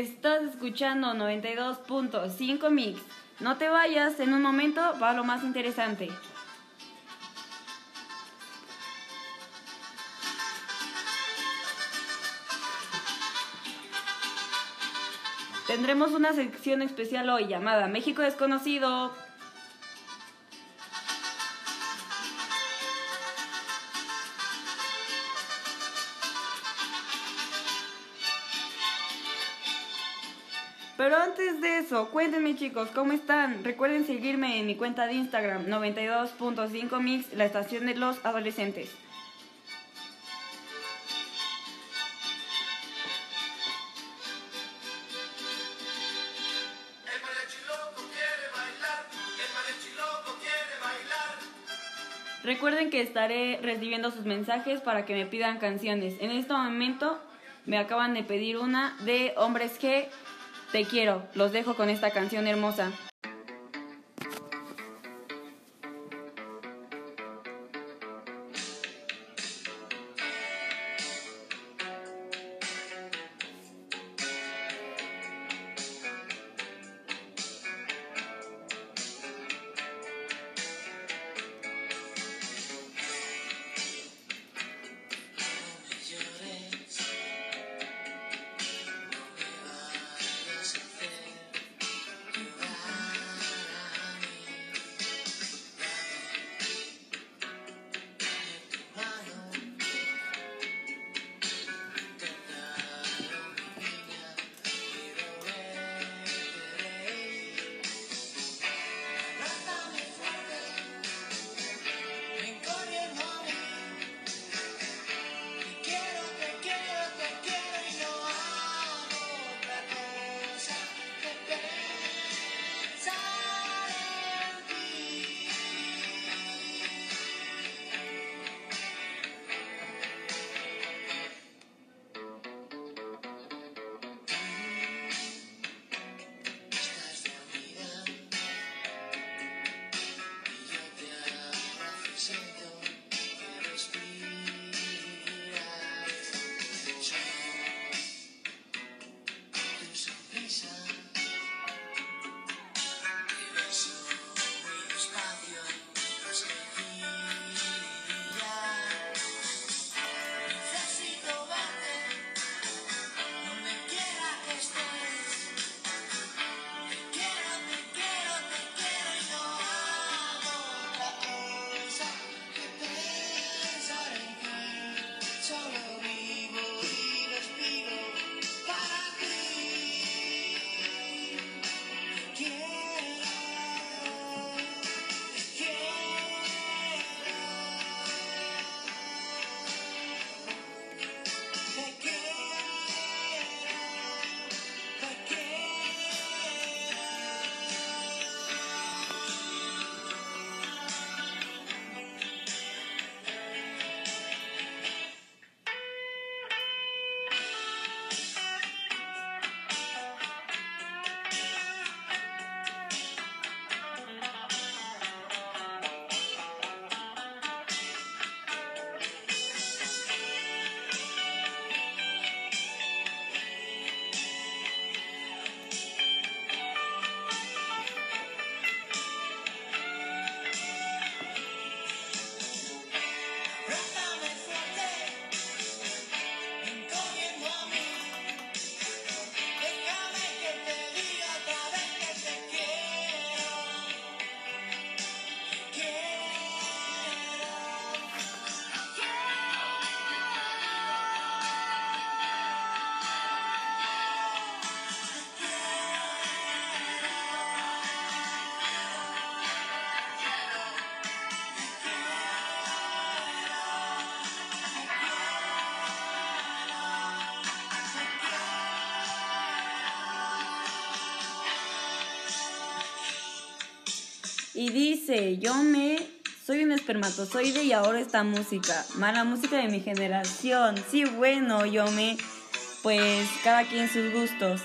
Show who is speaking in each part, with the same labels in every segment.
Speaker 1: Estás escuchando 92.5 Mix. No te vayas, en un momento va lo más interesante. Tendremos una sección especial hoy llamada México Desconocido. Pero antes de eso, cuéntenme chicos, ¿cómo están? Recuerden seguirme en mi cuenta de Instagram 92.5 Mix, la estación de los adolescentes. Recuerden que estaré recibiendo sus mensajes para que me pidan canciones. En este momento me acaban de pedir una de Hombres G. Te quiero. Los dejo con esta canción hermosa.
Speaker 2: Y
Speaker 1: dice, yo me... Soy un espermatozoide y ahora esta música. Mala música de mi generación. Sí, bueno, yo me... Pues cada quien sus gustos.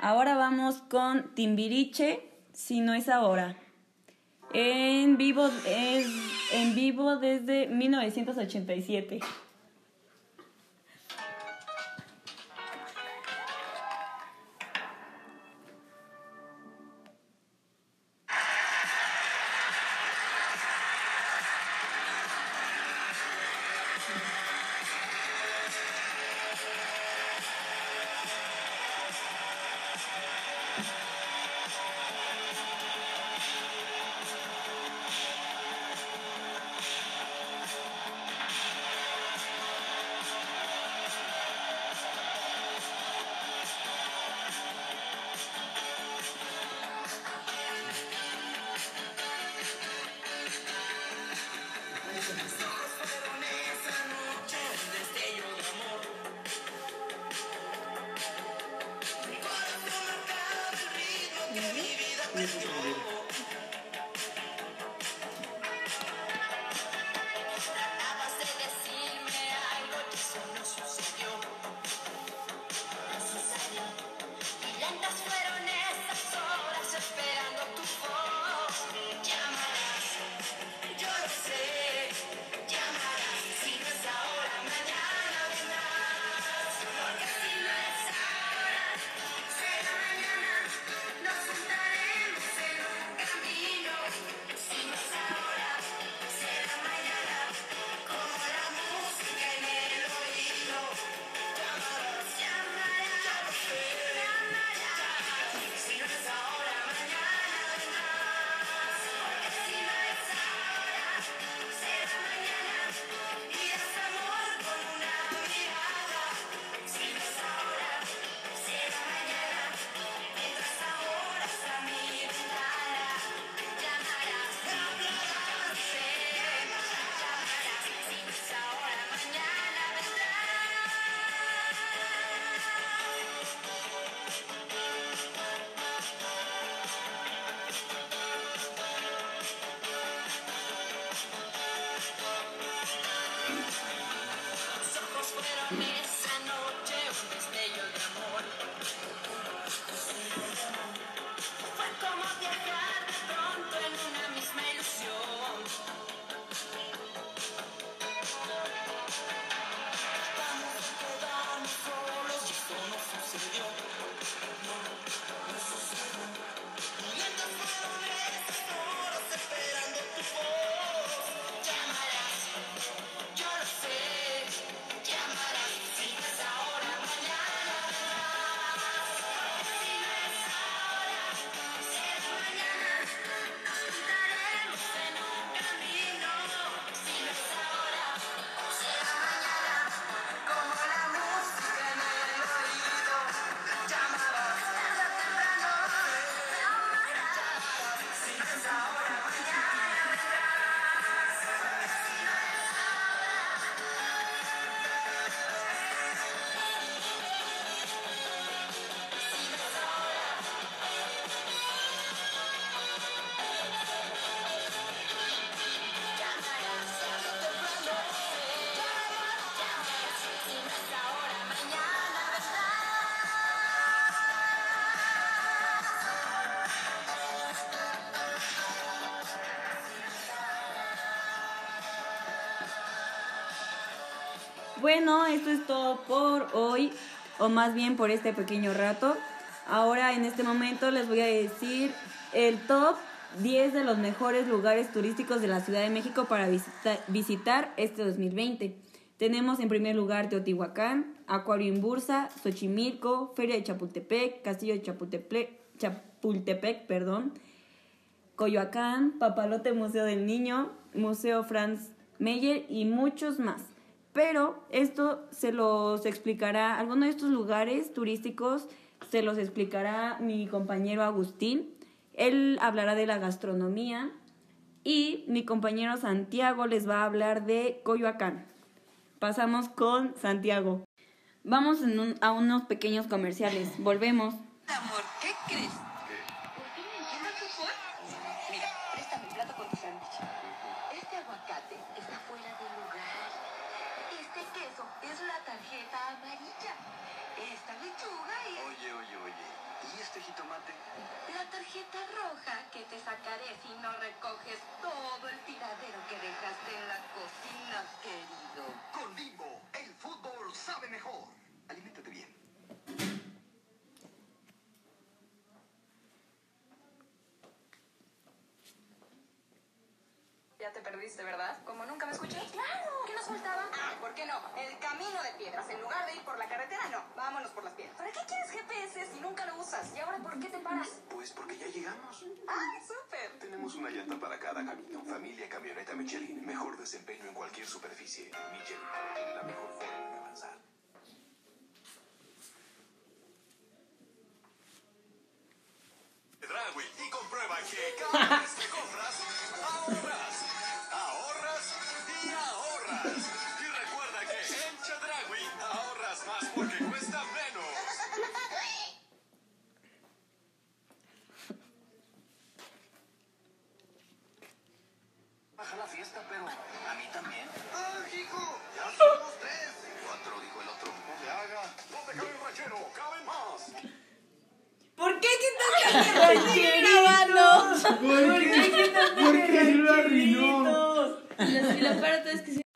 Speaker 1: Ahora vamos con Timbiriche, si no es ahora. En vivo, es en vivo desde 1987.
Speaker 2: Bueno, esto es todo por hoy, o más bien por este pequeño rato. Ahora en este momento les voy a decir el top 10 de los mejores lugares turísticos de la Ciudad de México para visita- visitar este 2020. Tenemos en primer lugar Teotihuacán, Acuario en Bursa, Xochimilco, Feria de Chapultepec, Castillo de Chapultepec, Chapultepec, perdón, Coyoacán, Papalote Museo del Niño, Museo Franz Meyer y muchos más. Pero esto se los explicará, algunos de estos lugares turísticos se los explicará mi compañero Agustín. Él hablará de la gastronomía y mi compañero Santiago les va a hablar de Coyoacán. Pasamos con Santiago. Vamos a unos pequeños comerciales. Volvemos.
Speaker 3: ¿qué? ¿Por qué me encima el fútbol? Mira, préstame el plato con tu sándwich. Este aguacate está fuera de lugar. Este queso es la tarjeta amarilla. Esta lechuga es
Speaker 4: Oye, oye, oye. ¿Y este jitomate?
Speaker 3: la tarjeta roja que te sacaré si no recoges todo el tiradero que dejaste en la cocina, querido.
Speaker 4: Con Bimbo, el fútbol sabe mejor. Aliméntate bien.
Speaker 5: Ya te perdiste, ¿verdad? Como nunca me escuchas. ¡Claro! ¿Qué nos faltaba? Por no, el camino de piedras. En lugar de ir por la carretera, no. Vámonos por las piedras. ¿Para qué quieres GPS si nunca lo usas? ¿Y ahora por qué te paras?
Speaker 4: Pues porque ya llegamos.
Speaker 5: ¡Ay, súper!
Speaker 4: Tenemos una llanta para cada camino. Familia Camioneta Michelin. Mejor desempeño en cualquier superficie. Michelin la mejor forma
Speaker 6: fiesta, pero a mí también.
Speaker 4: ¡Ah, hijo! ¡Ya somos tres! Cuatro, dijo el otro. No le haga. ¿Dónde cabe el ranchero? ¡Caben más!
Speaker 7: ¿Por qué quitaste grabando? ¿Por qué
Speaker 1: ¿Por qué lo arruinó?
Speaker 7: Y lo peor es que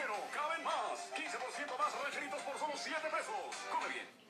Speaker 4: ¿Dónde cabe un ranchero? ¡Caben más! 15% más rancheritos por solo 7 pesos. Come bien.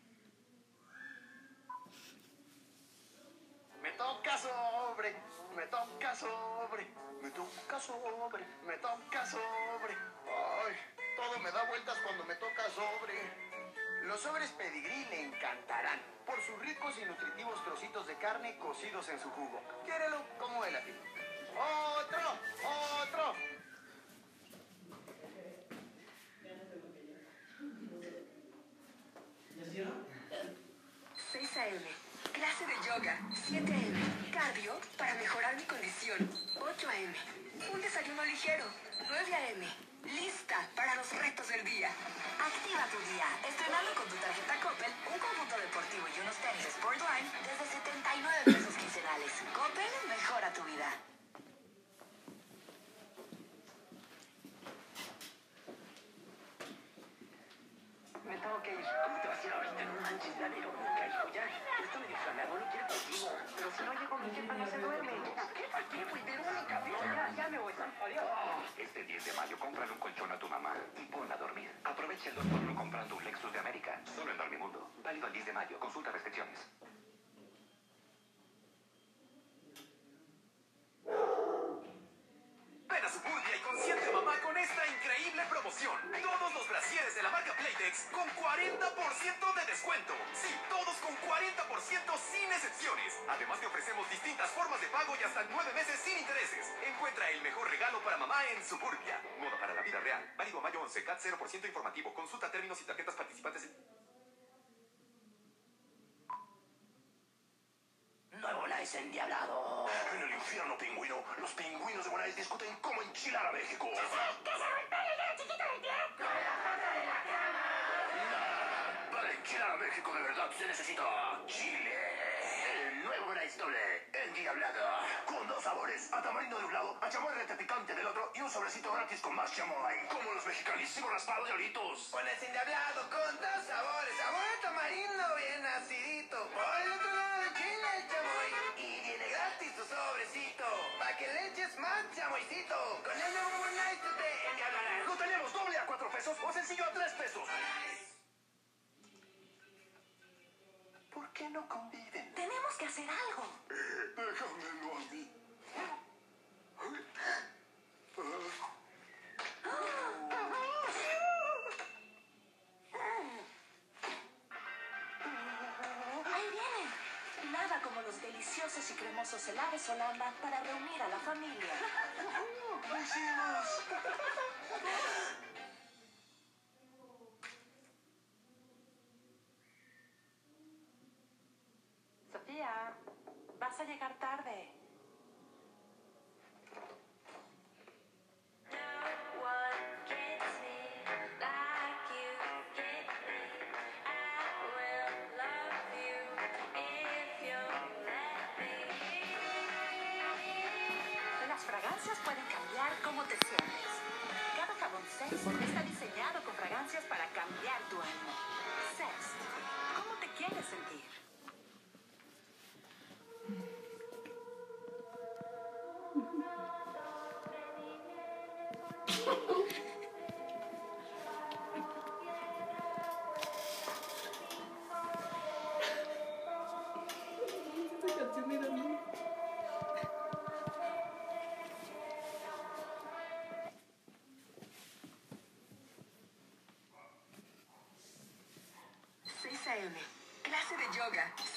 Speaker 4: Ricos y nutritivos trocitos de carne cocidos en su jugo. Quiérelo como él a ti. ¡Otro! ¡Otro!
Speaker 5: 6 a.m. Clase de yoga. 7 a.m. Cardio para mejorar mi condición. 8 a.m. Un desayuno ligero. 9 a.m. Lista para los retos del día. Activa tu día. Estrenando con tu tarjeta Coppel un conjunto deportivo y unos tenis Sportline desde 79 pesos quincenales. Coppel mejora tu vida.
Speaker 6: Me tengo que ir. ¿Cómo te vas a ir ahorita? No manches, ya digo, nunca, hijo, ya. Está medio flameado, no quiero contigo.
Speaker 8: Este 10 de mayo, cómprale un colchón a tu mamá y ponla a dormir. Aprovecha el 2 por 1 comprando un Lexus de América. Solo en Dormimundo. Válido el 10 de mayo. Consulta restricciones.
Speaker 9: Con 40% de descuento. Sí, todos con 40% sin excepciones. Además te ofrecemos distintas formas de pago y hasta 9 meses sin intereses. Encuentra el mejor regalo para mamá en Suburbia. Moda para la vida real. Válido a mayo 11. CAT 0% informativo. Consulta términos y tarjetas participantes en...
Speaker 6: Nuevo Nice endiablado.
Speaker 4: En el infierno pingüino, los pingüinos de Moraes discuten cómo enchilar a México. Enchilar a México de verdad se necesita chile. El nuevo Nice doble endiablado. Con dos sabores, a tamarindo de un lado, a chamoy rete picante del otro y un sobrecito gratis con más chamoy. Como los mexicanísimos raspados de Oritos.
Speaker 9: Pones endiablado con dos sabores. Sabor a tamarindo bien acidito. Por el otro lado el chile el chamoy. Y viene gratis tu sobrecito. Pa' que le eches más chamoycito. Con el nuevo Nice tú te endiablarás.
Speaker 4: Lo tenemos doble a cuatro pesos o sencillo a tres pesos. Qué no conviven?
Speaker 5: Tenemos que hacer algo.
Speaker 4: Déjamelo a mí.
Speaker 5: Ahí vienen. Nada como los deliciosos y cremosos helados Holanda para reunir a la familia.
Speaker 4: ¡Lo hicimos!
Speaker 5: Sofía, vas a llegar tarde.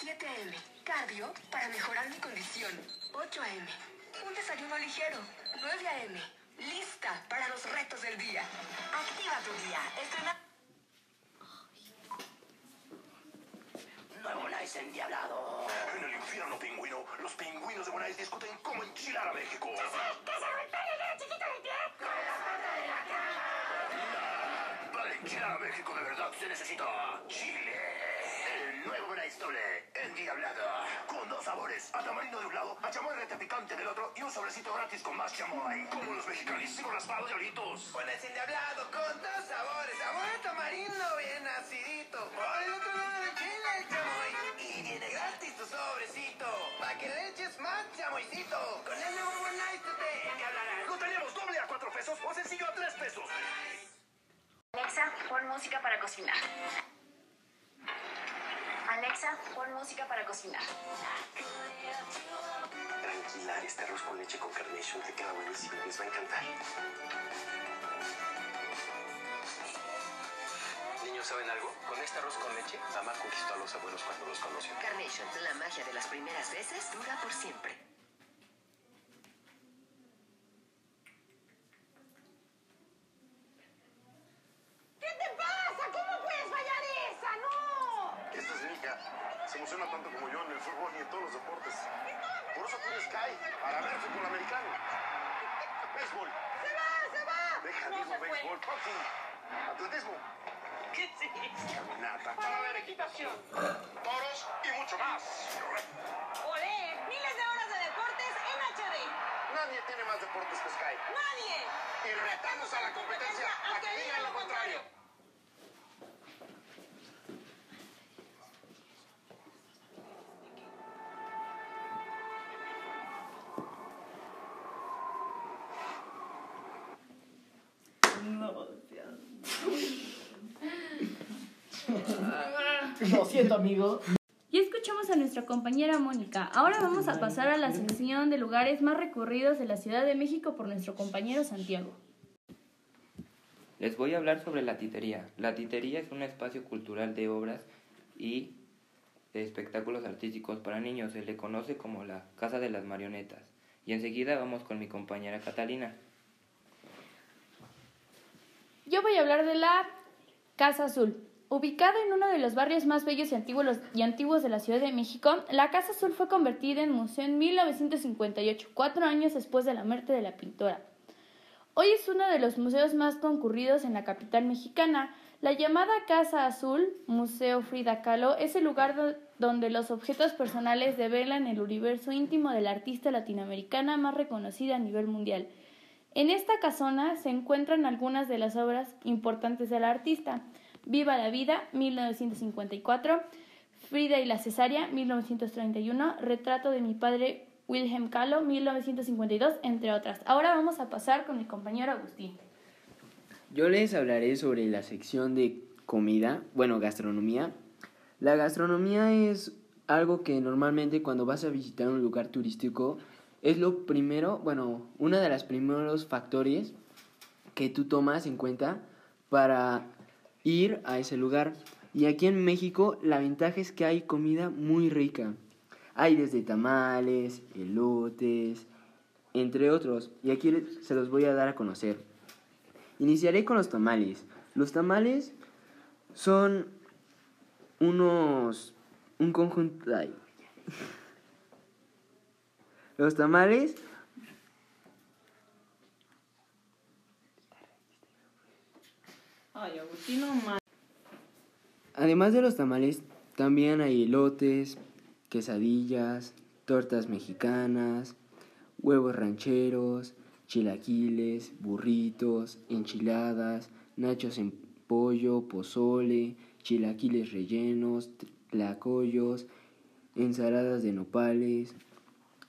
Speaker 10: 7 a.m. Cardio para mejorar mi condición. 8 a.m. Un desayuno ligero. 9 a.m. Lista para los retos del día. Activa tu día. Estrena...
Speaker 11: Nuevo Nice endiablado. En el infierno pingüino, los pingüinos de Bonais discuten cómo enchilar a México. Para enchilar a México de verdad se necesita chile. Nuevo Bonais doble endiablado. Con dos sabores. A tamarindo de un lado, a chamoy rete picante del otro y un sobrecito gratis con más chamoy. Como los mexicanísimos raspados de oritos.
Speaker 12: Bonais endiablado con dos sabores. Sabor a tamarindo bien acidito. Por el otro lado de chile el chamoy. Y viene gratis tu sobrecito. Pa' que le eches más chamoycito. Con el nuevo tú te endiablarás.
Speaker 11: ¿Lo tenemos doble a cuatro pesos o sencillo a tres pesos?
Speaker 13: Alexa, pon música para cocinar. Alexa, pon música para cocinar.
Speaker 11: Tranquila, este arroz con leche con carnation te queda buenísimo. Les va a encantar. Niños, ¿saben algo? Con este arroz con leche, mamá conquistó a los abuelos cuando los conoció.
Speaker 10: Carnation, la magia de las primeras veces dura por siempre.
Speaker 12: ¿Qué te pasa? ¿Cómo puedes fallar esa? ¡No!
Speaker 14: Esta es mi hija. Se emociona tanto como yo en el fútbol y en todos los deportes. Por eso tiene Sky, para ver fútbol americano. Béisbol.
Speaker 12: ¡Se va! ¡Se va!
Speaker 14: Deja
Speaker 12: No
Speaker 14: mismo
Speaker 12: se fue.
Speaker 14: béisbol, boxing, atletismo,
Speaker 12: ¿Qué es eso?
Speaker 14: caminata,
Speaker 12: Para ver equitación.
Speaker 14: toros y mucho más.
Speaker 12: ¡Olé! Miles de horas de deportes en HD.
Speaker 14: Nadie tiene más deportes que Sky.
Speaker 12: ¡Nadie!
Speaker 14: Y retamos a la competencia a que digan lo contrario.
Speaker 15: No,
Speaker 16: Lo siento, amigo.
Speaker 15: Nuestra compañera Mónica. Ahora vamos a pasar a la sección de lugares más recurridos de la Ciudad de México por nuestro compañero Santiago.
Speaker 17: Les voy a hablar sobre la titería. La titería es un espacio cultural de obras y de espectáculos artísticos para niños. Se le conoce como la Casa de las Marionetas. Y enseguida vamos con mi compañera Catalina.
Speaker 15: Yo voy a hablar de la Casa Azul. Ubicada en uno de los barrios más bellos y antiguos, y antiguos de la Ciudad de México, la Casa Azul fue convertida en museo en 1958, cuatro años después de la muerte de la pintora. Hoy es uno de los museos más concurridos en la capital mexicana. La llamada Casa Azul, Museo Frida Kahlo, es el lugar do- donde los objetos personales develan el universo íntimo de la artista latinoamericana más reconocida a nivel mundial. En esta casona se encuentran algunas de las obras importantes de la artista. Viva la vida, 1954, Frida y la cesárea, 1931, Retrato de mi padre, Wilhelm Kahlo, 1952, entre otras. Ahora vamos a pasar con mi compañero Agustín.
Speaker 16: Yo les hablaré sobre la sección de comida, bueno, gastronomía. La gastronomía es algo que normalmente cuando vas a visitar un lugar turístico es lo primero, bueno, uno de los primeros factores que tú tomas en cuenta para ir a ese lugar. Y aquí en México la ventaja es que hay comida muy rica. Hay desde tamales, elotes, entre otros. Y aquí se los voy a dar a conocer. Iniciaré con los tamales. Los tamales son unos... un conjunto... Los tamales Además de los tamales, también hay elotes, quesadillas, tortas mexicanas, huevos rancheros, chilaquiles, burritos, enchiladas, nachos en pollo, pozole, chilaquiles rellenos, tlacoyos, ensaladas de nopales,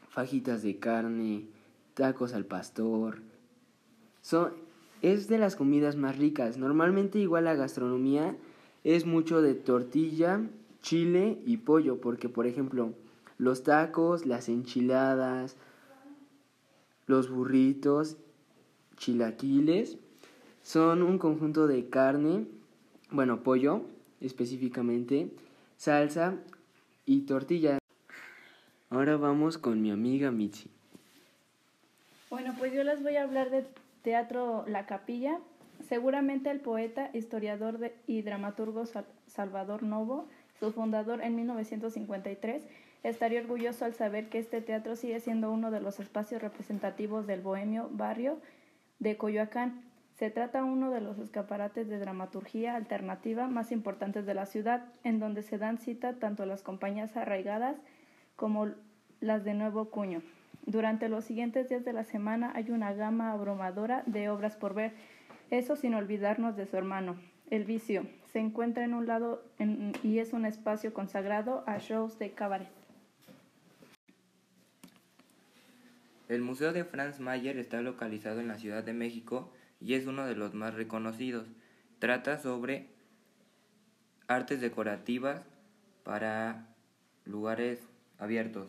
Speaker 16: fajitas de carne, tacos al pastor. Son, es de las comidas más ricas. Normalmente igual la gastronomía es mucho de tortilla, chile y pollo, porque por ejemplo los tacos, las enchiladas, los burritos, chilaquiles, son un conjunto de carne, bueno, pollo específicamente, salsa y tortilla. Ahora vamos con mi amiga Mitzi.
Speaker 18: Bueno, pues yo les voy a hablar de Teatro La Capilla. Seguramente el poeta, historiador y dramaturgo Sal- Salvador Novo, su fundador en 1953, estaría orgulloso al saber que este teatro sigue siendo uno de los espacios representativos del bohemio barrio de Coyoacán. Se trata uno de los escaparates de dramaturgia alternativa más importantes de la ciudad, en donde se dan cita tanto las compañías arraigadas como las de nuevo cuño. Durante los siguientes días de la semana hay una gama abrumadora de obras por ver, eso sin olvidarnos de su hermano, El Vicio. Se encuentra en un lado y es un espacio consagrado a shows de cabaret.
Speaker 17: El Museo de Franz Mayer está localizado en la Ciudad de México y es uno de los más reconocidos. Trata sobre artes decorativas para lugares abiertos.